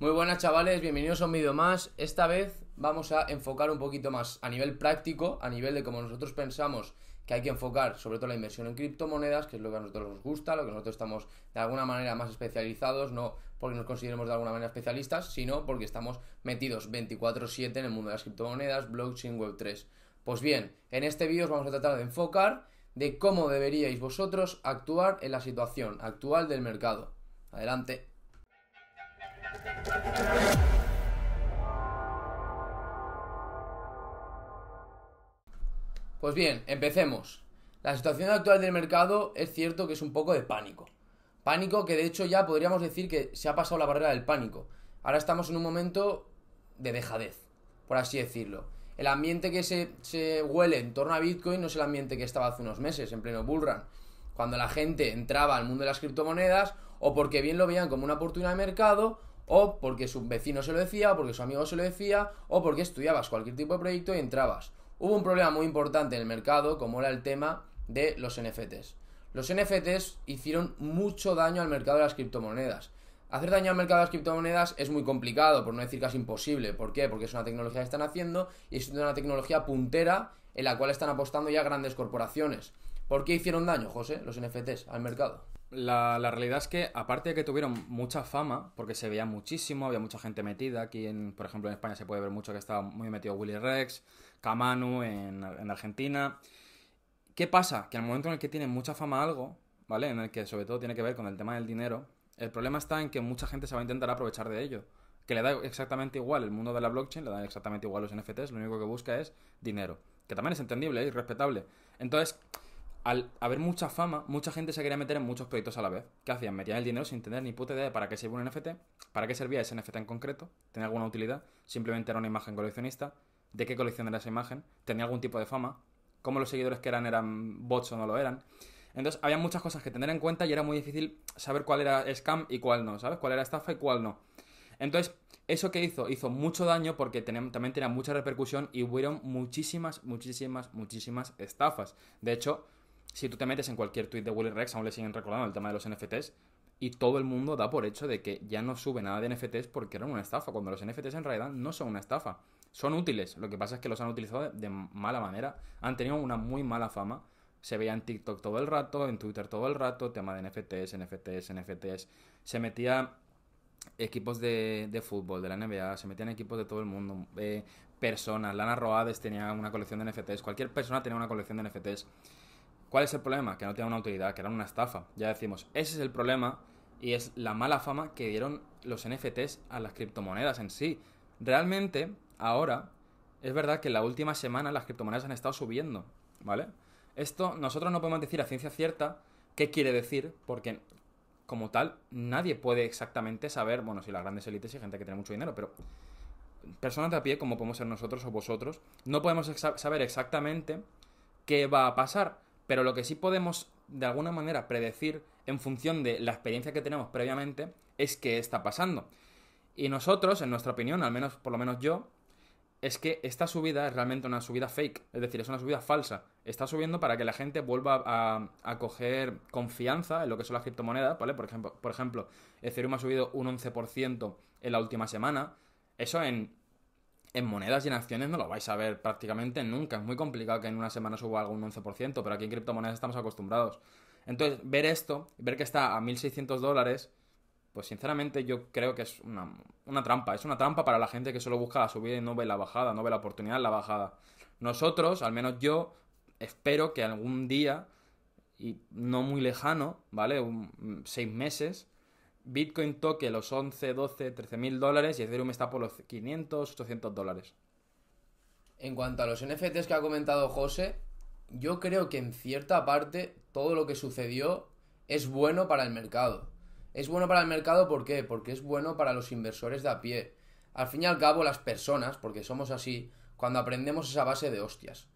Muy buenas chavales, bienvenidos a un vídeo más. Esta vez vamos a enfocar un poquito más a nivel práctico, a nivel de cómo nosotros pensamos que hay que enfocar sobre todo la inversión en criptomonedas, que es lo que a nosotros nos gusta, lo que nosotros estamos de alguna manera más especializados, no porque nos consideremos de alguna manera especialistas, sino porque estamos metidos 24/7 en el mundo de las criptomonedas, blockchain, web3. Pues bien, en este vídeo os vamos a tratar de enfocar de cómo deberíais vosotros actuar en la situación actual del mercado. Adelante. Pues bien, empecemos. La situación actual del mercado es cierto que es un poco de pánico. Pánico que de hecho ya podríamos decir que se ha pasado la barrera del pánico. Ahora estamos en un momento de dejadez, por así decirlo. El ambiente que se, se huele en torno a Bitcoin no es el ambiente que estaba hace unos meses, en pleno bullrun. Cuando la gente entraba al mundo de las criptomonedas, o porque bien lo veían como una oportunidad de mercado, o porque su vecino se lo decía, o porque su amigo se lo decía, o porque estudiabas cualquier tipo de proyecto y entrabas. Hubo un problema muy importante en el mercado, como era el tema de los NFTs. Los NFTs hicieron mucho daño al mercado de las criptomonedas. Hacer daño al mercado de las criptomonedas es muy complicado, por no decir casi imposible. ¿Por qué? Porque es una tecnología que están haciendo y es una tecnología puntera en la cual están apostando ya grandes corporaciones. ¿Por qué hicieron daño, José, los NFTs al mercado? La, la, realidad es que, aparte de que tuvieron mucha fama, porque se veía muchísimo, había mucha gente metida, aquí, en, por ejemplo, en España se puede ver mucho que estaba muy metido Willy Rex, Kamanu en, en Argentina. ¿Qué pasa? Que al momento en el que tiene mucha fama algo, ¿vale? En el que sobre todo tiene que ver con el tema del dinero, el problema está en que mucha gente se va a intentar aprovechar de ello. Que le da exactamente igual el mundo de la blockchain, le da exactamente igual los NFTs, lo único que busca es dinero. Que también es entendible y respetable. Entonces, al haber mucha fama, mucha gente se quería meter en muchos proyectos a la vez. ¿Qué hacían? Metían el dinero sin tener ni puta idea de para qué sirve un NFT, para qué servía ese NFT en concreto, tenía alguna utilidad, simplemente era una imagen coleccionista, de qué colección era esa imagen, tenía algún tipo de fama, cómo los seguidores que eran eran bots o no lo eran. Entonces, había muchas cosas que tener en cuenta y era muy difícil saber cuál era scam y cuál no, ¿sabes? Cuál era estafa y cuál no. Entonces, eso que hizo, hizo mucho daño porque también tenía mucha repercusión y hubieron muchísimas, muchísimas, muchísimas estafas. De hecho, si tú te metes en cualquier tweet de Willy Rex, aún le siguen recordando el tema de los NFTs, y todo el mundo da por hecho de que ya no sube nada de NFTs porque eran una estafa, cuando los NFTs en realidad no son una estafa. Son útiles, lo que pasa es que los han utilizado de, mala manera, han tenido una muy mala fama. Se veía en TikTok todo el rato, en Twitter todo el rato, tema de NFTs, NFTs, NFTs. Se metía equipos de, de fútbol, de la NBA, se metían equipos de todo el mundo, eh, personas, Lana Roades tenía una colección de NFTs, cualquier persona tenía una colección de NFTs. ¿Cuál es el problema? Que no tenía una utilidad, que era una estafa. Ya decimos, ese es el problema y es la mala fama que dieron los NFTs a las criptomonedas en sí. Realmente, ahora, es verdad que en la última semana las criptomonedas han estado subiendo, ¿vale? Esto nosotros no podemos decir a ciencia cierta qué quiere decir, porque como tal, nadie puede exactamente saber, bueno, si las grandes élites y gente que tiene mucho dinero, pero personas de a pie, como podemos ser nosotros o vosotros, no podemos saber exactamente qué va a pasar pero lo que sí podemos de alguna manera predecir en función de la experiencia que tenemos previamente es qué está pasando. Y nosotros, en nuestra opinión, al menos por lo menos yo, es que esta subida es realmente una subida fake, es decir, es una subida falsa. Está subiendo para que la gente vuelva a, a coger confianza en lo que son las criptomonedas, ¿vale? Por ejemplo, por ejemplo, Ethereum ha subido un 11% en la última semana. Eso en en monedas y en acciones no lo vais a ver prácticamente nunca. Es muy complicado que en una semana suba algo un 11%, pero aquí en criptomonedas estamos acostumbrados. Entonces, ver esto, ver que está a 1.600 dólares, pues sinceramente yo creo que es una, una, trampa. Es una trampa para la gente que solo busca la subida y no ve la bajada, no ve la oportunidad en la bajada. Nosotros, al menos yo, espero que algún día, y no muy lejano, ¿vale? Seis meses, Bitcoin toque los 11, 12, 13 mil dólares y Ethereum está por los 500, 800 dólares. En cuanto a los NFTs que ha comentado José, yo creo que en cierta parte todo lo que sucedió es bueno para el mercado. Es bueno para el mercado ¿por qué? Porque es bueno para los inversores de a pie. Al fin y al cabo las personas, porque somos así, cuando aprendemos esa base de hostias.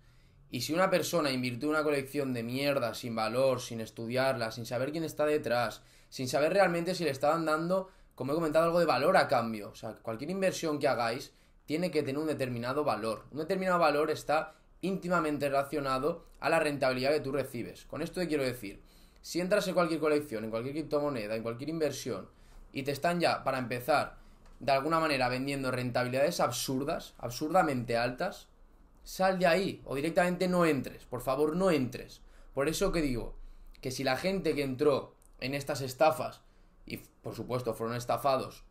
Y si una persona invirtió una colección de mierda sin valor, sin estudiarla, sin saber quién está detrás, sin saber realmente si le estaban dando, como he comentado, algo de valor a cambio. O sea, cualquier inversión que hagáis tiene que tener un determinado valor. Un determinado valor está íntimamente relacionado a la rentabilidad que tú recibes. Con esto te quiero decir, si entras en cualquier colección, en cualquier criptomoneda, en cualquier inversión, y te están ya, para empezar, de alguna manera vendiendo rentabilidades absurdas, absurdamente altas, sal de ahí o directamente no entres. Por favor, no entres. Por eso que digo que si la gente que entró en estas estafas y por supuesto fueron estafados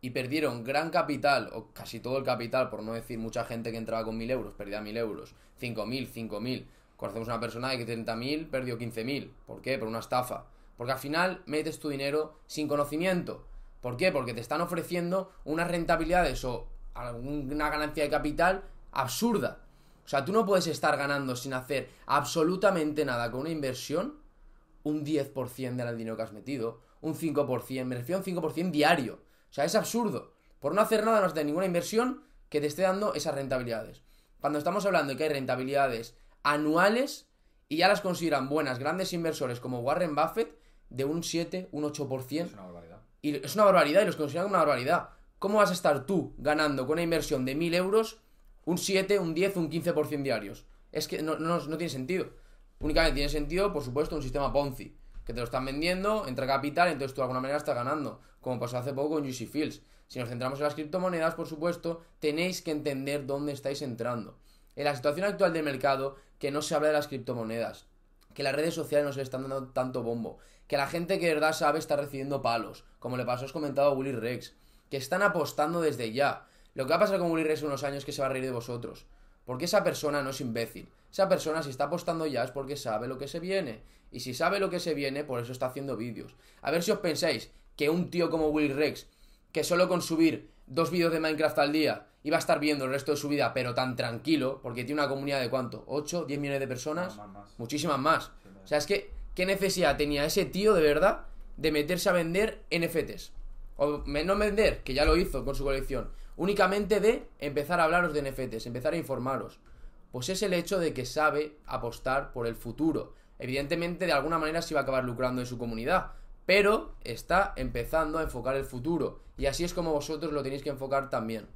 y perdieron gran capital, o casi todo el capital, por no decir mucha gente que entraba con mil euros, perdía mil euros, cinco mil, cinco mil. Conocemos una persona de que 30.000 perdió 15.000. ¿Por qué? Por una estafa. Porque al final metes tu dinero sin conocimiento. ¿Por qué? Porque te están ofreciendo unas rentabilidades o alguna ganancia de capital absurda. O sea, tú no puedes estar ganando sin hacer absolutamente nada con una inversión un 10% del dinero que has metido, un 5%, me refiero a un 5% diario. O sea, es absurdo. Por no hacer nada, no hacer ninguna inversión que te esté dando esas rentabilidades. Cuando estamos hablando de que hay rentabilidades anuales y ya las consideran buenas grandes inversores como Warren Buffett de un 7, un 8%. Es una barbaridad. Y es una barbaridad y los consideran como una barbaridad. ¿Cómo vas a estar tú ganando con una inversión de 1000 euros un 7, un 10, un 15% diarios? Es que no, no, no tiene sentido. Únicamente tiene sentido, por supuesto, un sistema Ponzi, que te lo están vendiendo, entra capital, entonces tú de alguna manera estás ganando, como pasó hace poco con UC Fields. Si nos centramos en las criptomonedas, por supuesto, tenéis que entender dónde estáis entrando. En la situación actual del mercado, que no se habla de las criptomonedas, que las redes sociales no se le están dando tanto bombo, que la gente que de verdad sabe está recibiendo palos, como le pasó, os comentado a Willy Rex, que están apostando desde ya. Lo que va a pasar con Willy Rex en unos años es que se va a reír de vosotros. Porque esa persona no es imbécil. Esa persona si está apostando ya es porque sabe lo que se viene. Y si sabe lo que se viene, por eso está haciendo vídeos. A ver si os pensáis que un tío como Willy Rex, que solo con subir dos vídeos de Minecraft al día iba a estar viendo el resto de su vida, pero tan tranquilo, porque tiene una comunidad de cuánto, ¿8, 10 millones de personas? Más, más. Muchísimas más. O sea, es que, ¿qué necesidad tenía ese tío de verdad de meterse a vender NFTs? O no vender, que ya lo hizo con su colección, únicamente de empezar a hablaros de NFTs, empezar a informaros. Pues es el hecho de que sabe apostar por el futuro. Evidentemente, de alguna manera se va a acabar lucrando en su comunidad, pero está empezando a enfocar el futuro. Y así es como vosotros lo tenéis que enfocar también.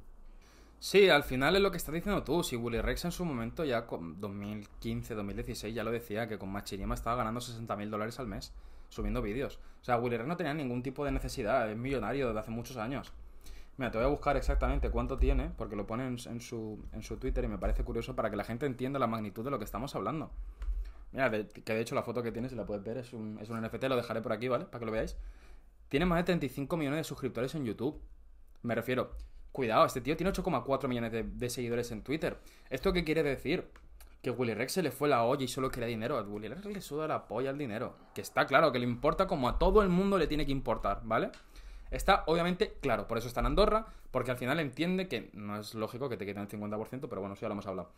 Sí, al final es lo que estás diciendo tú. Si Willy Rex en su momento, ya con 2015, 2016, ya lo decía, que con Machinima estaba ganando 60 mil dólares al mes subiendo vídeos. O sea, Willy no tenía ningún tipo de necesidad, es millonario desde hace muchos años. Mira, te voy a buscar exactamente cuánto tiene, porque lo pone en, su, en su Twitter y me parece curioso para que la gente entienda la magnitud de lo que estamos hablando. Mira, que de hecho la foto que tiene, si la puedes ver, es un, es un NFT, lo dejaré por aquí, ¿vale? Para que lo veáis. Tiene más de 35 millones de suscriptores en YouTube. Me refiero, cuidado, este tío tiene 8,4 millones de, de seguidores en Twitter. ¿Esto qué quiere decir? Que Willy Rex se le fue la olla y solo quería dinero. A Willy Rex le suda la polla el dinero. Que está claro, que le importa como a todo el mundo le tiene que importar, ¿vale? Está obviamente claro, por eso está en Andorra, porque al final entiende que no es lógico que te quiten el 50%, pero bueno, eso ya lo hemos hablado.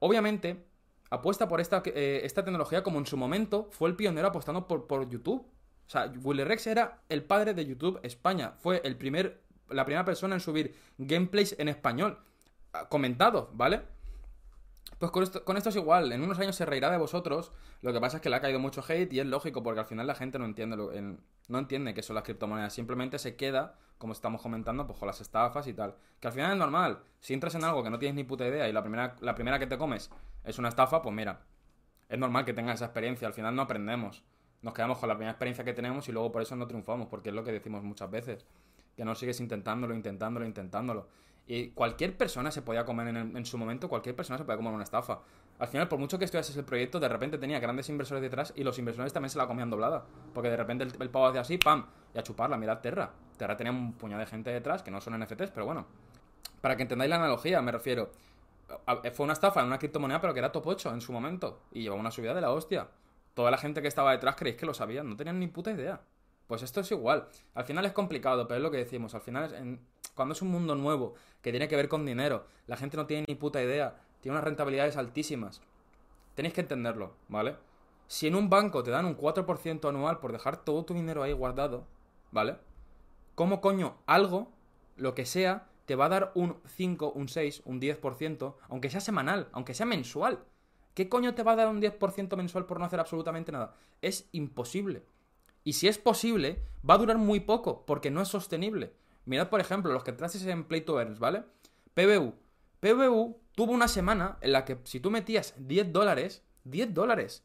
Obviamente, apuesta por esta, eh, esta tecnología como en su momento fue el pionero apostando por, por YouTube. O sea, Willy Rex era el padre de YouTube España. Fue el primer, la primera persona en subir gameplays en español. ah, Comentado, ¿vale? Pues con esto, con esto es igual, en unos años se reirá de vosotros, lo que pasa es que le ha caído mucho hate y es lógico porque al final la gente no entiende, lo- el- no entiende qué son las criptomonedas, simplemente se queda, como estamos comentando, pues con las estafas y tal. Que al final es normal, si entras en algo que no tienes ni puta idea y la primera, la primera que te comes es una estafa, pues mira, es normal que tengas esa experiencia, al final no aprendemos. Nos quedamos con la primera experiencia que tenemos y luego por eso no triunfamos, porque es lo que decimos muchas veces. Que no sigues intentándolo, intentándolo, intentándolo. Y cualquier persona se podía comer en, su momento, cualquier persona se podía comer una estafa. Al final, por mucho que estudiases el proyecto, de repente tenía grandes inversores detrás y los inversores también se la comían doblada. Porque de repente el, el pavo hacía así, ¡pam! Y a chuparla, mirad Terra. Terra tenía un puñado de gente detrás, que no son NFTs, pero bueno. Para que entendáis la analogía, me refiero. a- Fue una estafa en una criptomoneda, pero que era top 8 en su momento. Y llevaba una subida de la hostia. Toda la gente que estaba detrás creéis que lo sabían, no tenían ni puta idea. Pues esto es igual. Al final es complicado, pero es lo que decimos. Al final, es en- cuando es un mundo nuevo que tiene que ver con dinero, la gente no tiene ni puta idea, tiene unas rentabilidades altísimas. Tenéis que entenderlo, ¿vale? Si en un banco te dan un 4% anual por dejar todo tu dinero ahí guardado, ¿vale? ¿Cómo coño algo, lo que sea, te va a dar un 5, un 6, un 10%, aunque sea semanal, aunque sea mensual? ¿Qué coño te va a dar un 10% mensual por no hacer absolutamente nada? Es imposible. Y si es posible, va a durar muy poco, porque no es sostenible. Mirad, por ejemplo, los que traces en Play to Earn, ¿vale? PBU. PBU tuvo una semana en la que si tú metías 10 dólares, 10 dólares,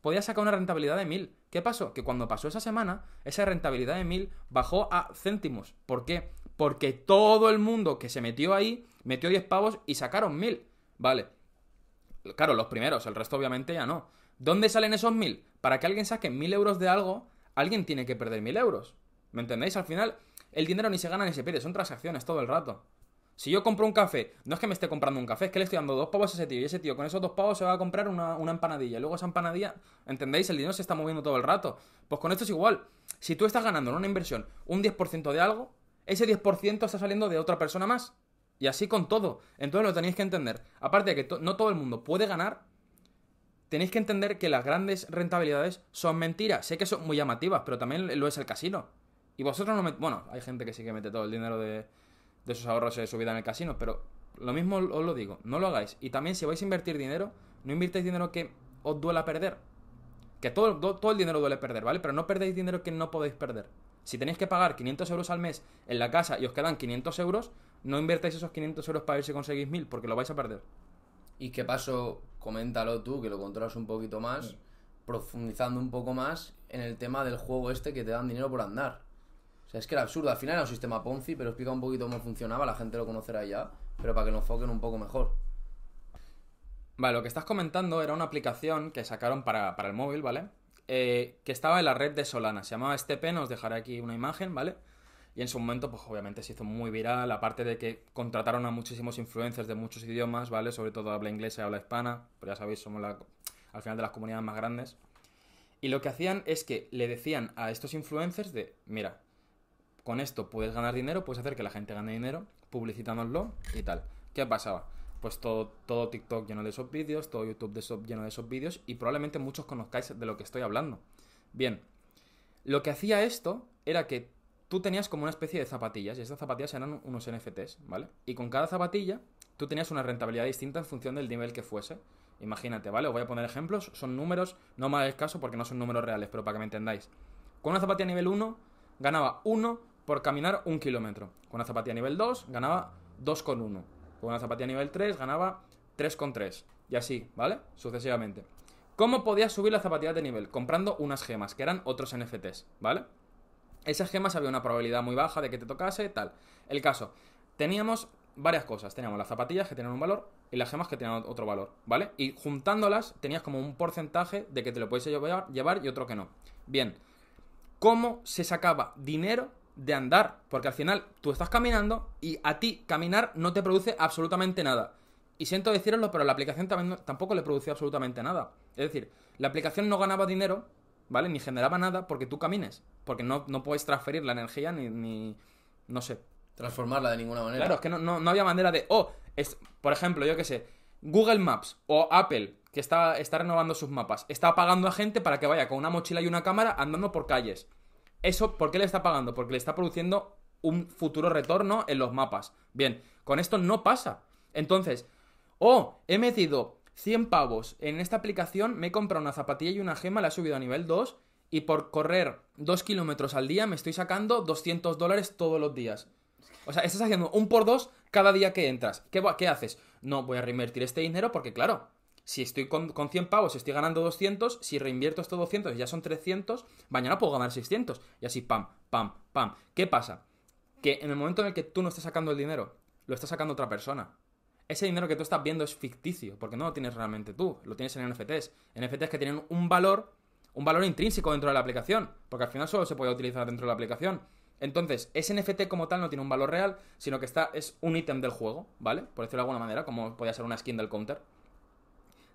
podías sacar una rentabilidad de 1000. ¿Qué pasó? Que cuando pasó esa semana, esa rentabilidad de 1000 bajó a céntimos. ¿Por qué? Porque todo el mundo que se metió ahí metió 10 pavos y sacaron 1000. Vale. Claro, los primeros, el resto obviamente ya no. ¿Dónde salen esos 1000? Para que alguien saque 1000 euros de algo, alguien tiene que perder 1000 euros. ¿Me entendéis? Al final, el dinero ni se gana ni se pierde, son transacciones todo el rato. Si yo compro un café, no es que me esté comprando un café, es que le estoy dando dos pavos a ese tío y ese tío con esos dos pavos se va a comprar una, una empanadilla. Luego esa empanadilla, ¿entendéis? El dinero se está moviendo todo el rato. Pues con esto es igual. Si tú estás ganando en una inversión un 10% de algo, ese 10% está saliendo de otra persona más. Y así con todo. Entonces lo tenéis que entender. Aparte de que no todo el mundo puede ganar, tenéis que entender que las grandes rentabilidades son mentiras. Sé que son muy llamativas, pero también lo es el casino. Y vosotros no me... Bueno, hay gente que sí que mete todo el dinero de, de sus ahorros de su vida en el casino, pero lo mismo os lo digo, no lo hagáis. Y también si vais a invertir dinero, no invirtáis dinero que os duela perder. Que todo, todo, el dinero duele perder, ¿vale? Pero no perdéis dinero que no podéis perder. Si tenéis que pagar 500 euros al mes en la casa y os quedan 500 euros, no invertáis esos 500 euros para ver si conseguís 1000, porque lo vais a perder. ¿Y qué pasó? Coméntalo tú, que lo controlas un poquito más, profundizando un poco más en el tema del juego este que te dan dinero por andar. O sea, es que era absurdo. Al final era un sistema Ponzi, pero explica un poquito cómo funcionaba, la gente lo conocerá ya, pero para que lo enfoquen un poco mejor. Vale, lo que estás comentando era una aplicación que sacaron para, el móvil, ¿vale? Eh, que estaba en la red de Solana. Se llamaba STP, os dejaré aquí una imagen, ¿vale? Y en su momento, pues obviamente se hizo muy viral, aparte de que contrataron a muchísimos influencers de muchos idiomas, ¿vale? Sobre todo habla inglesa y habla hispana, pero ya sabéis, somos la, al final de las comunidades más grandes. Y lo que hacían es que le decían a estos influencers de, mira, con esto puedes ganar dinero, puedes hacer que la gente gane dinero, publicitándolo y tal. ¿Qué pasaba? Pues todo, todo TikTok lleno de esos vídeos, todo YouTube de lleno de esos vídeos y probablemente muchos conozcáis de lo que estoy hablando. Bien, lo que hacía esto era que tú tenías como una especie de zapatillas y estas zapatillas eran unos NFTs, ¿vale? Y con cada zapatilla tú tenías una rentabilidad distinta en función del nivel que fuese. Imagínate, ¿vale? Os voy a poner ejemplos, son números, no me hagáis caso porque no son números reales, pero para que me entendáis. Con una zapatilla nivel 1 ganaba 1 por caminar un kilómetro. Con una zapatilla nivel 2 ganaba 2,1. Con una zapatilla nivel 3 ganaba 3,3. Y así, ¿vale? Sucesivamente. ¿Cómo podías subir la zapatilla de nivel? Comprando unas gemas, que eran otros NFTs, ¿vale? Esas gemas había una probabilidad muy baja de que te tocase, tal. El caso, teníamos varias cosas. Teníamos las zapatillas que tenían un valor y las gemas que tenían otro valor, ¿vale? Y juntándolas tenías como un porcentaje de que te lo puedes llevar, llevar y otro que no. Bien, ¿cómo se sacaba dinero de andar, porque al final tú estás caminando y a ti caminar no te produce absolutamente nada. Y siento deciroslo, pero la aplicación tampoco le producía absolutamente nada. Es decir, la aplicación no ganaba dinero, ¿vale? Ni generaba nada porque tú camines. Porque no, no puedes transferir la energía ni, ni, no sé. Transformarla de ninguna manera. Claro, es que no, no, había manera de, oh, es, por ejemplo, yo qué sé, Google Maps o Apple, que está, está renovando sus mapas, está pagando a gente para que vaya con una mochila y una cámara andando por calles. ¿Eso por qué le está pagando? Porque le está produciendo un futuro retorno en los mapas. Bien, con esto no pasa. Entonces, oh, he metido 100 pavos en esta aplicación, me he comprado una zapatilla y una gema, la he subido a nivel 2 y por correr 2 kilómetros al día me estoy sacando 200 dólares todos los días. O sea, estás haciendo un por dos cada día que entras. ¿Qué, ¿Qué haces? No, voy a reinvertir este dinero porque, claro, si estoy con, con 100 pavos, estoy ganando 200, si reinvierto estos 200 y ya son 300, mañana puedo ganar 600. Y así, pam, pam, pam. ¿Qué pasa? Que en el momento en el que tú no estás sacando el dinero, lo está sacando otra persona. Ese dinero que tú estás viendo es ficticio, porque no lo tienes realmente tú, lo tienes en NFTs. NFTs que tienen un valor, un valor intrínseco dentro de la aplicación, porque al final solo se puede utilizar dentro de la aplicación. Entonces, ese NFT como tal no tiene un valor real, sino que está, es un ítem del juego, ¿vale? Por decirlo de alguna manera, como podría ser una skin del counter.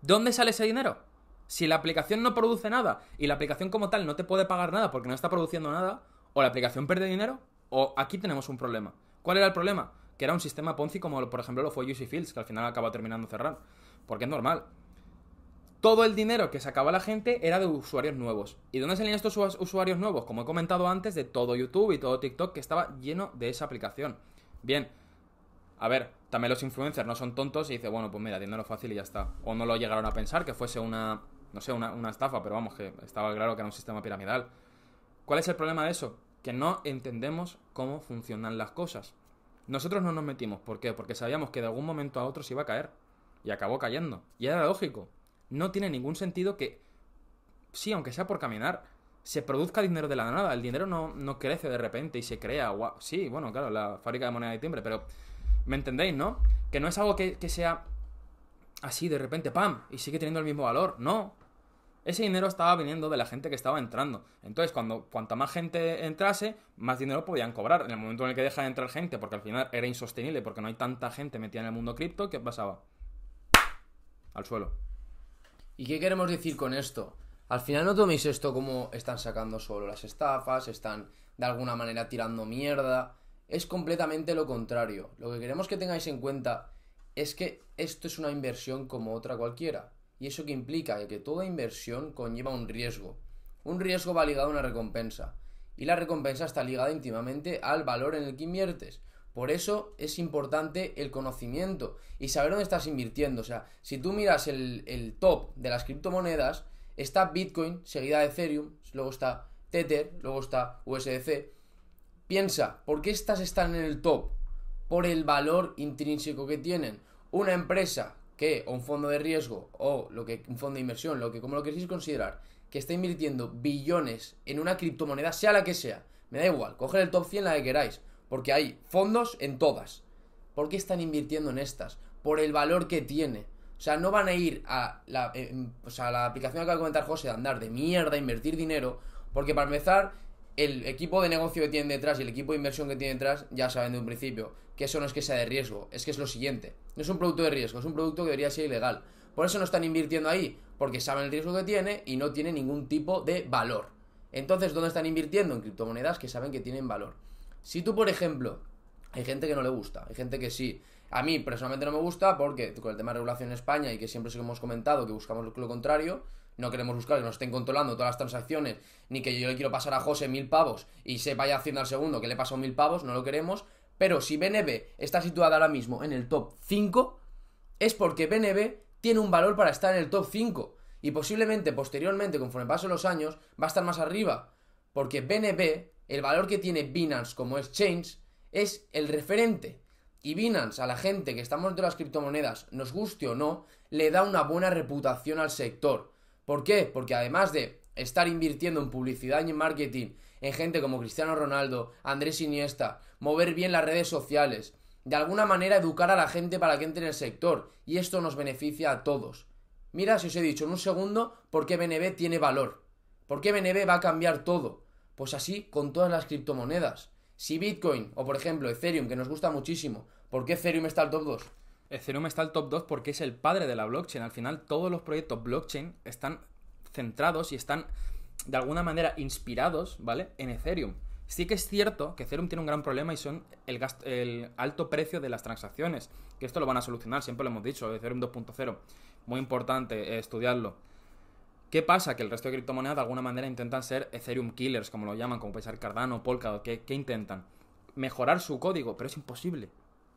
¿Dónde sale ese dinero? Si la aplicación no produce nada y la aplicación como tal no te puede pagar nada porque no está produciendo nada, o la aplicación pierde dinero, o aquí tenemos un problema. ¿Cuál era el problema? Que era un sistema Ponzi como por ejemplo lo fue UC Fields, que al final acaba terminando cerrar. Porque es normal. Todo el dinero que sacaba la gente era de usuarios nuevos. ¿Y dónde salían estos usuarios nuevos? Como he comentado antes, de todo YouTube y todo TikTok que estaba lleno de esa aplicación. Bien, a ver, también los influencers no son tontos y dice, bueno, pues mira, dinero fácil y ya está. O no lo llegaron a pensar que fuese una, no sé, una, estafa, pero vamos, que estaba claro que era un sistema piramidal. ¿Cuál es el problema de eso? Que no entendemos cómo funcionan las cosas. Nosotros no nos metimos. ¿Por qué? Porque sabíamos que de algún momento a otro se iba a caer. Y acabó cayendo. Y era lógico. No tiene ningún sentido que sí, aunque sea por caminar, se produzca dinero de la nada. El dinero no, no crece de repente y se crea. Sí, bueno, claro, la fábrica de moneda de timbre, pero ¿me entendéis, no? Que no es algo que, que sea así de repente, ¡pam! Y sigue teniendo el mismo valor. No. Ese dinero estaba viniendo de la gente que estaba entrando. Entonces, cuando cuanta más gente entrase, más dinero podían cobrar. En el momento en el que deja de entrar gente, porque al final era insostenible, porque no hay tanta gente metida en el mundo cripto, ¿qué pasaba? Al suelo. ¿Y qué queremos decir con esto? Al final no toméis esto como están sacando solo las estafas, están de alguna manera tirando mierda. Es completamente lo contrario. Lo que queremos que tengáis en cuenta es que esto es una inversión como otra cualquiera. Y eso que implica que toda inversión conlleva un riesgo. Un riesgo va ligado a una recompensa. Y la recompensa está ligada íntimamente al valor en el que inviertes. Por eso es importante el conocimiento y saber dónde estás invirtiendo. O sea, si tú miras el, el top de las criptomonedas, está Bitcoin, seguida de Ethereum, luego está Tether, luego está USDC. Piensa, ¿por qué estas están en el top? Por el valor intrínseco que tienen. Una empresa que, o un fondo de riesgo, o lo que, un fondo de inversión, lo que como lo queréis considerar, que está invirtiendo billones en una criptomoneda, sea la que sea, me da igual, coger el top 100 la que queráis, porque hay fondos en todas. ¿Por qué están invirtiendo en estas? Por el valor que tiene. O sea, no van a ir a la, eh, o sea, la aplicación que acaba comentar José de andar de mierda, invertir dinero, porque para empezar, el equipo de negocio que tienen detrás y el equipo de inversión que tienen detrás ya saben de un principio que eso no es que sea de riesgo, es que es lo siguiente. No es un producto de riesgo, es un producto que debería ser ilegal. Por eso no están invirtiendo ahí, porque saben el riesgo que tiene y no tiene ningún tipo de valor. Entonces, ¿dónde están invirtiendo? En criptomonedas que saben que tienen valor. Si tú, por ejemplo, hay gente que no le gusta, hay gente que sí. A mí personalmente no me gusta porque con el tema de regulación en España y que siempre hemos comentado que buscamos lo contrario, no queremos buscar que nos estén controlando todas las transacciones, ni que yo le quiero pasar a José mil pavos y se vaya haciendo al segundo que le pasó mil pavos, no lo queremos. Pero si BNB está situada ahora mismo en el top 5, es porque BNB tiene un valor para estar en el top 5. Y posiblemente posteriormente, conforme pasen los años, va a estar más arriba. Porque BNB, el valor que tiene Binance como exchange, es el referente. Y Binance, a la gente que estamos dentro de las criptomonedas, nos guste o no, le da una buena reputación al sector. ¿Por qué? Porque además de estar invirtiendo en publicidad y en marketing, en gente como Cristiano Ronaldo, Andrés Iniesta, mover bien las redes sociales, de alguna manera educar a la gente para que entre en el sector, y esto nos beneficia a todos. Mira, si os he dicho en un segundo, por qué BNB tiene valor. ¿Por qué BNB va a cambiar todo? Pues así con todas las criptomonedas. Si Bitcoin o por ejemplo Ethereum, que nos gusta muchísimo, ¿por qué Ethereum está al top 2? Ethereum está al top 2 porque es el padre de la blockchain. Al final, todos los proyectos blockchain están centrados y están de alguna manera inspirados, ¿vale? En Ethereum. Sí que es cierto que Ethereum tiene un gran problema y son el, el alto precio de las transacciones. Que esto lo van a solucionar, siempre lo hemos dicho, Ethereum 2.0. Muy importante eh, estudiarlo. ¿Qué pasa? Que el resto de criptomonedas de alguna manera intentan ser Ethereum killers, como lo llaman, como puede ser Cardano, Polkadot. ¿Qué, ¿Qué intentan? Mejorar su código, pero es imposible.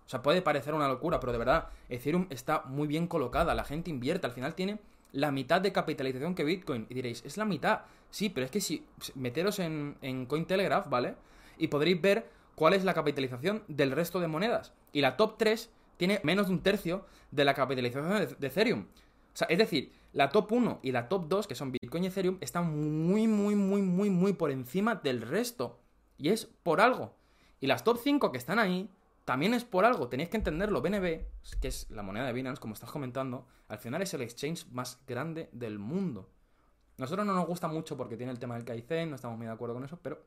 O sea, puede parecer una locura, pero de verdad, Ethereum está muy bien colocada, la gente invierte, al final tiene la mitad de capitalización que Bitcoin. Y diréis, es la mitad. Sí, pero es que si meteros en, en Cointelegraph, ¿vale? Y podréis ver cuál es la capitalización del resto de monedas. Y la top 3 tiene menos de un tercio de la capitalización de, Ethereum. O sea, es decir, la top 1 y la top 2, que son Bitcoin y Ethereum, están muy, muy, muy, muy, muy por encima del resto. Y es por algo. Y las top 5 que están ahí también es por algo, tenéis que entenderlo. BNB, que es la moneda de Binance, como estás comentando, al final es el exchange más grande del mundo. Nosotros no nos gusta mucho porque tiene el tema del Kaizen, no estamos muy de acuerdo con eso, pero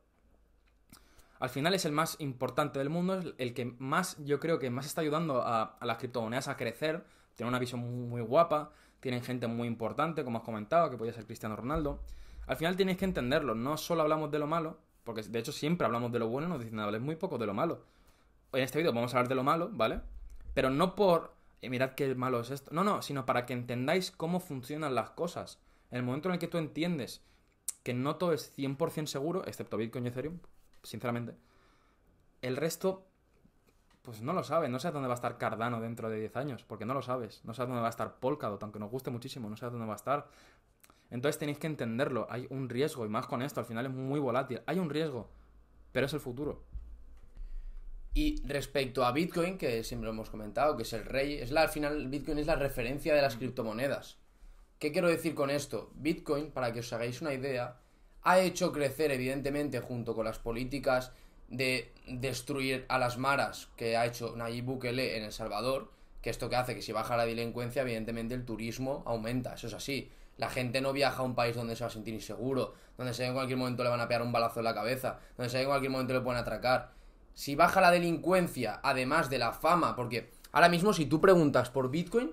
al final es el más importante del mundo, es el que más, yo creo que más está ayudando a, las criptomonedas a crecer. Tiene una visión muy, guapa, tienen gente muy importante, como has comentado, que podría ser Cristiano Ronaldo. Al final tenéis que entenderlo, no solo hablamos de lo malo, porque de hecho siempre hablamos de lo bueno, nos dicen, es muy poco de lo malo en este vídeo vamos a hablar de lo malo, ¿vale? Pero no por, eh, mirad qué malo es esto. No, no, sino para que entendáis cómo funcionan las cosas. En el momento en el que tú entiendes que no todo es 100% seguro, excepto Bitcoin y Ethereum, sinceramente, el resto, pues no lo sabes. No sabes dónde va a estar Cardano dentro de 10 años, porque no lo sabes. No sabes dónde va a estar Polkadot, aunque nos guste muchísimo, no sabes dónde va a estar. Entonces tenéis que entenderlo. Hay un riesgo, y más con esto, al final es muy volátil. Hay un riesgo, pero es el futuro. Y respecto a Bitcoin, que siempre hemos comentado, que es el rey, es la, al final Bitcoin es la referencia de las criptomonedas. ¿Qué quiero decir con esto? Bitcoin, para que os hagáis una idea, ha hecho crecer, evidentemente, junto con las políticas de destruir a las maras que ha hecho Nayib Bukele en El Salvador, que esto que hace que si baja la delincuencia, evidentemente el turismo aumenta, eso es así. La gente no viaja a un país donde se va a sentir inseguro, donde se en cualquier momento le van a pegar un balazo en la cabeza, donde se en cualquier momento le pueden atracar. Si baja la delincuencia, además de la fama, porque ahora mismo si tú preguntas por Bitcoin,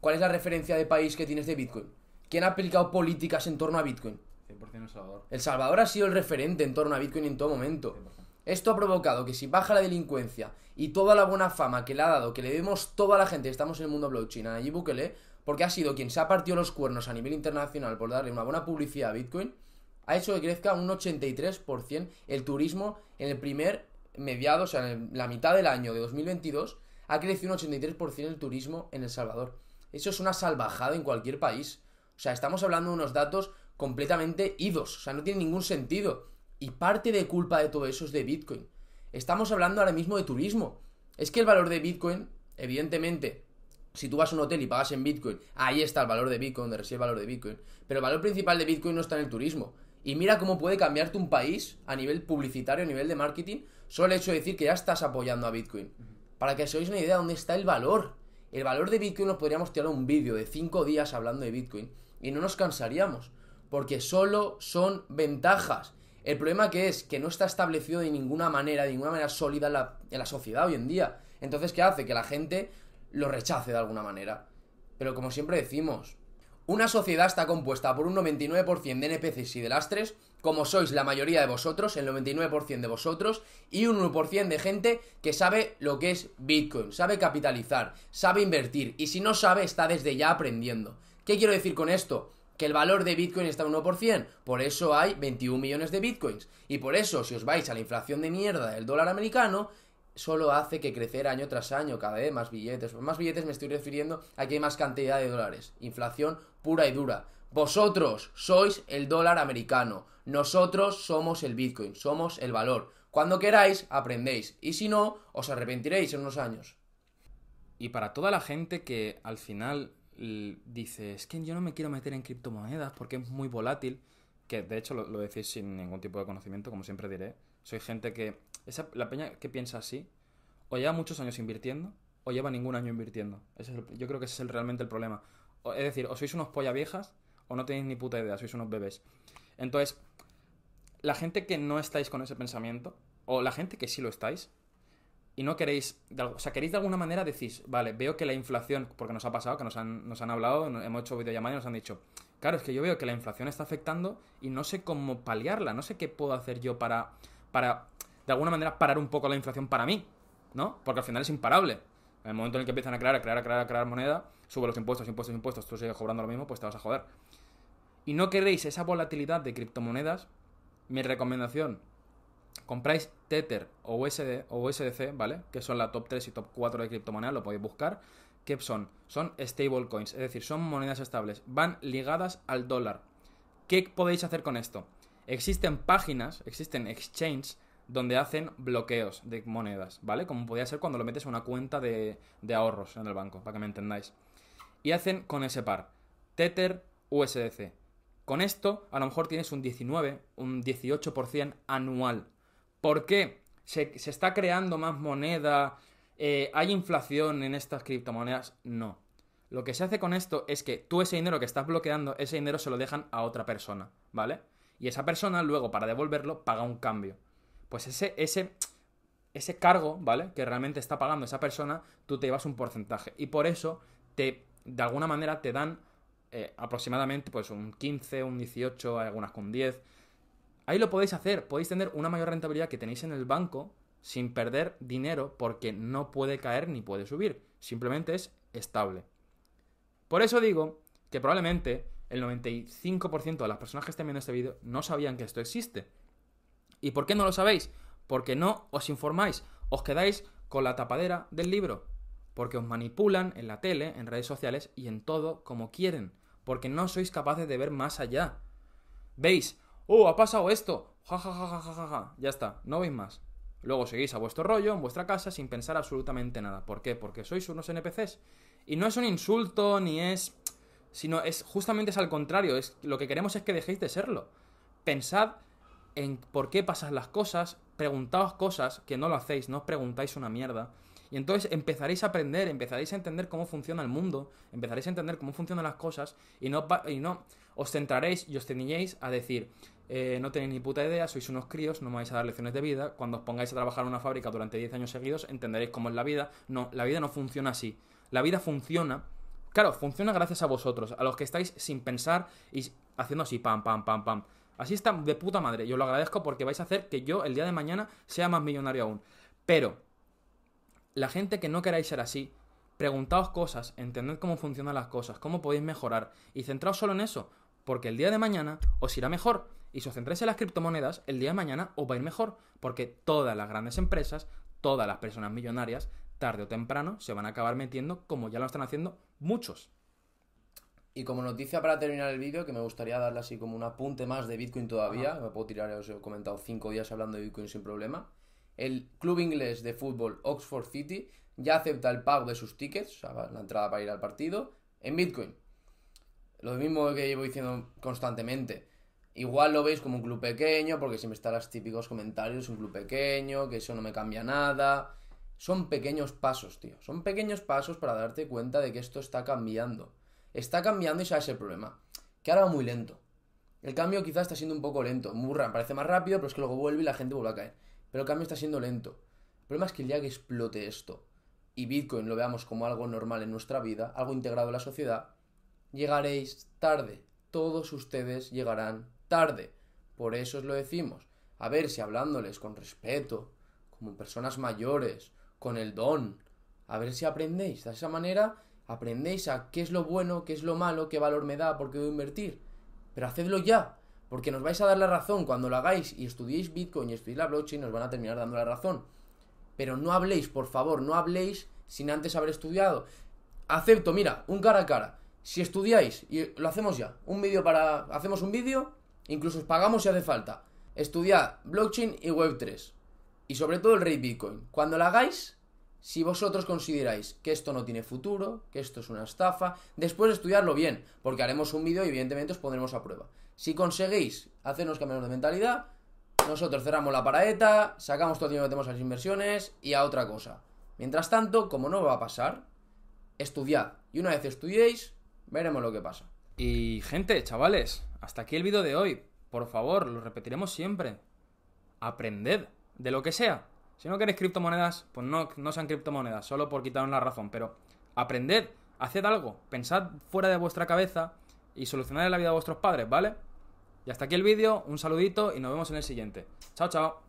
¿cuál es la referencia de país que tienes de Bitcoin? ¿Quién ha aplicado políticas en torno a Bitcoin? 100% El Salvador. El Salvador ha sido el referente en torno a Bitcoin en todo momento. 100%. Esto ha provocado que si baja la delincuencia y toda la buena fama que le ha dado, que le demos toda la gente estamos en el mundo blockchain a Nayib Bukele, porque ha sido quien se ha partido los cuernos a nivel internacional por darle una buena publicidad a Bitcoin, ha hecho que crezca un 83% el turismo en el primer mediado, o sea, en la mitad del año de 2022, ha crecido un 83% el turismo en El Salvador. Eso es una salvajada en cualquier país. O sea, estamos hablando de unos datos completamente idos, o sea, no tiene ningún sentido. Y parte de culpa de todo eso es de Bitcoin. Estamos hablando ahora mismo de turismo. Es que el valor de Bitcoin, evidentemente, si tú vas a un hotel y pagas en Bitcoin, ahí está el valor de Bitcoin, donde reside el valor de Bitcoin. Pero el valor principal de Bitcoin no está en el turismo. Y mira cómo puede cambiarte un país a nivel publicitario, a nivel de marketing, solo el hecho de decir que ya estás apoyando a Bitcoin. Para que os hagáis una idea de dónde está el valor. El valor de Bitcoin nos podríamos tirar un vídeo de 5 días hablando de Bitcoin y no nos cansaríamos. Porque solo son ventajas. El problema que es que no está establecido de ninguna manera, de ninguna manera sólida en la, en la sociedad hoy en día. Entonces, ¿qué hace? Que la gente lo rechace de alguna manera. Pero como siempre decimos, una sociedad está compuesta por un 99% de NPCs y de lastres, como sois la mayoría de vosotros, el 99% de vosotros, y un 1% de gente que sabe lo que es Bitcoin, sabe capitalizar, sabe invertir, y si no sabe, está desde ya aprendiendo. ¿Qué quiero decir con esto? Que el valor de Bitcoin está en 1%, por eso hay 21 millones de Bitcoins, y por eso, si os vais a la inflación de mierda del dólar americano, solo hace que crecer año tras año, cada vez más billetes. Más billetes me estoy refiriendo a que hay más cantidad de dólares. Inflación pura y dura. Vosotros sois el dólar americano. Nosotros somos el Bitcoin, somos el valor. Cuando queráis, aprendéis. Y si no, os arrepentiréis en unos años. Y para toda la gente que al final dice, es que yo no me quiero meter en criptomonedas porque es muy volátil, que de hecho lo decís sin ningún tipo de conocimiento, como siempre diré, soy gente que, esa, la peña que piensa así, o lleva muchos años invirtiendo, o lleva ningún año invirtiendo. Yo creo que ese es el- realmente el problema. O- es decir, o sois unos polla viejas, o no tenéis ni puta idea, sois unos bebés. Entonces, la gente que no estáis con ese pensamiento, o la gente que sí lo estáis, y no queréis, o sea, queréis de alguna manera decís, vale, veo que la inflación, porque nos ha pasado, que nos han, nos han hablado, hemos hecho videollamadas y nos han dicho, claro, es que yo veo que la inflación está afectando y no sé cómo paliarla, no sé qué puedo hacer yo para, para, de alguna manera, parar un poco la inflación para mí, ¿no? Porque al final es imparable. En el momento en el que empiezan a crear, a crear, a crear, a crear moneda, sube los impuestos, impuestos, impuestos, tú sigues cobrando lo mismo, pues te vas a joder. Y no queréis esa volatilidad de criptomonedas, mi recomendación, compráis Tether o USD o USDC, ¿vale? Que son la top 3 y top 4 de criptomonedas, lo podéis buscar. ¿Qué son? Son stablecoins, es decir, son monedas estables, van ligadas al dólar. ¿Qué podéis hacer con esto? Existen páginas, existen exchanges donde hacen bloqueos de monedas, ¿vale? Como podría ser cuando lo metes a una cuenta de, de ahorros en el banco, para que me entendáis. Y hacen con ese par, Tether, USDC. Con esto, a lo mejor tienes un 19, un 18% anual. ¿Por qué? ¿Se, se está creando más moneda? Eh, ¿Hay inflación en estas criptomonedas? No. Lo que se hace con esto es que tú ese dinero que estás bloqueando, ese dinero se lo dejan a otra persona, ¿vale? Y esa persona luego para devolverlo paga un cambio. Pues ese, ese, ese cargo, ¿vale? Que realmente está pagando esa persona, tú te llevas un porcentaje. Y por eso, te, de alguna manera, te dan eh, aproximadamente pues un 15, un 18, hay algunas con 10. Ahí lo podéis hacer, podéis tener una mayor rentabilidad que tenéis en el banco sin perder dinero porque no puede caer ni puede subir. Simplemente es estable. Por eso digo que probablemente el 95% de las personas que estén viendo este vídeo no sabían que esto existe. ¿Y por qué no lo sabéis? Porque no os informáis, os quedáis con la tapadera del libro. Porque os manipulan en la tele, en redes sociales y en todo como quieren. Porque no sois capaces de ver más allá. Veis, oh, ha pasado esto, ja, ja, ja, ja, ja, ja, ya está, no veis más. Luego seguís a vuestro rollo, en vuestra casa, sin pensar absolutamente nada. ¿Por qué? Porque sois unos NPCs. Y no es un insulto, ni es Sino es justamente es al contrario. Es, lo que queremos es que dejéis de serlo. Pensad en por qué pasan las cosas, preguntaos cosas que no lo hacéis, no os preguntáis una mierda. Y entonces empezaréis a aprender, empezaréis a entender cómo funciona el mundo, empezaréis a entender cómo funcionan las cosas y no, y no os centraréis y os ceñiréis a decir, eh, no tenéis ni puta idea, sois unos críos, no me vais a dar lecciones de vida, cuando os pongáis a trabajar en una fábrica durante 10 años seguidos entenderéis cómo es la vida. No, la vida no funciona así. La vida funciona, claro, funciona gracias a vosotros, a los que estáis sin pensar y haciendo así, pam, pam, pam, pam. Así está de puta madre. Yo lo agradezco porque vais a hacer que yo el día de mañana sea más millonario aún. Pero, la gente que no queráis ser así, preguntaos cosas, entended cómo funcionan las cosas, cómo podéis mejorar y centraos solo en eso, porque el día de mañana os irá mejor. Y si os centráis en las criptomonedas, el día de mañana os va a ir mejor, porque todas las grandes empresas, todas las personas millonarias, tarde o temprano se van a acabar metiendo como ya lo están haciendo muchos. Y como noticia para terminar el vídeo, que me gustaría darle así como un apunte más de Bitcoin todavía, me puedo tirar, os he comentado cinco días hablando de Bitcoin sin problema. El club inglés de fútbol Oxford City ya acepta el pago de sus tickets, o sea, la entrada para ir al partido, en Bitcoin. Lo mismo que llevo diciendo constantemente. Igual lo veis como un club pequeño, porque siempre están los típicos comentarios, un club pequeño, que eso no me cambia nada. Son pequeños pasos, tío. Son pequeños pasos para darte cuenta de que esto está cambiando está cambiando y sabes el problema. Que ahora va muy lento. El cambio quizás está siendo un poco lento. Murran parece más rápido, pero es que luego vuelve y la gente vuelve a caer. Pero el cambio está siendo lento. El problema es que el día que explote esto y Bitcoin lo veamos como algo normal en nuestra vida, algo integrado en la sociedad, llegaréis tarde. Todos ustedes llegarán tarde. Por eso os lo decimos. A ver si hablándoles con respeto, como personas mayores, con el don, a ver si aprendéis de esa manera aprendéis a qué es lo bueno, qué es lo malo, qué valor me da, por qué voy a invertir. Pero hacedlo ya, porque nos vais a dar la razón cuando lo hagáis y estudiéis Bitcoin y estudiéis la blockchain, nos van a terminar dando la razón. Pero no habléis, por favor, no habléis sin antes haber estudiado. Acepto, mira, un cara a cara. Si estudiáis, y lo hacemos ya, un vídeo para. Hacemos un vídeo, incluso os pagamos si hace falta. Estudiad blockchain y web3. Y sobre todo el rey Bitcoin. Cuando lo hagáis, si vosotros consideráis que esto no tiene futuro, que esto es una estafa, después de estudiarlo bien, porque haremos un vídeo y evidentemente os pondremos a prueba. Si conseguís hacernos cambiar de mentalidad, nosotros cerramos la paraeta, sacamos todo el dinero que tenemos a las inversiones y a otra cosa. Mientras tanto, como no va a pasar, estudiad. Y una vez estudiéis, veremos lo que pasa. Y gente, chavales, hasta aquí el vídeo de hoy. Por favor, lo repetiremos siempre. Aprended de lo que sea. Si no queréis criptomonedas, pues no, no sean criptomonedas, solo por quitaros la razón. Pero aprended, haced algo, pensad fuera de vuestra cabeza y solucionad la vida de vuestros padres, ¿vale? Y hasta aquí el vídeo, un saludito y nos vemos en el siguiente. Chao, chao.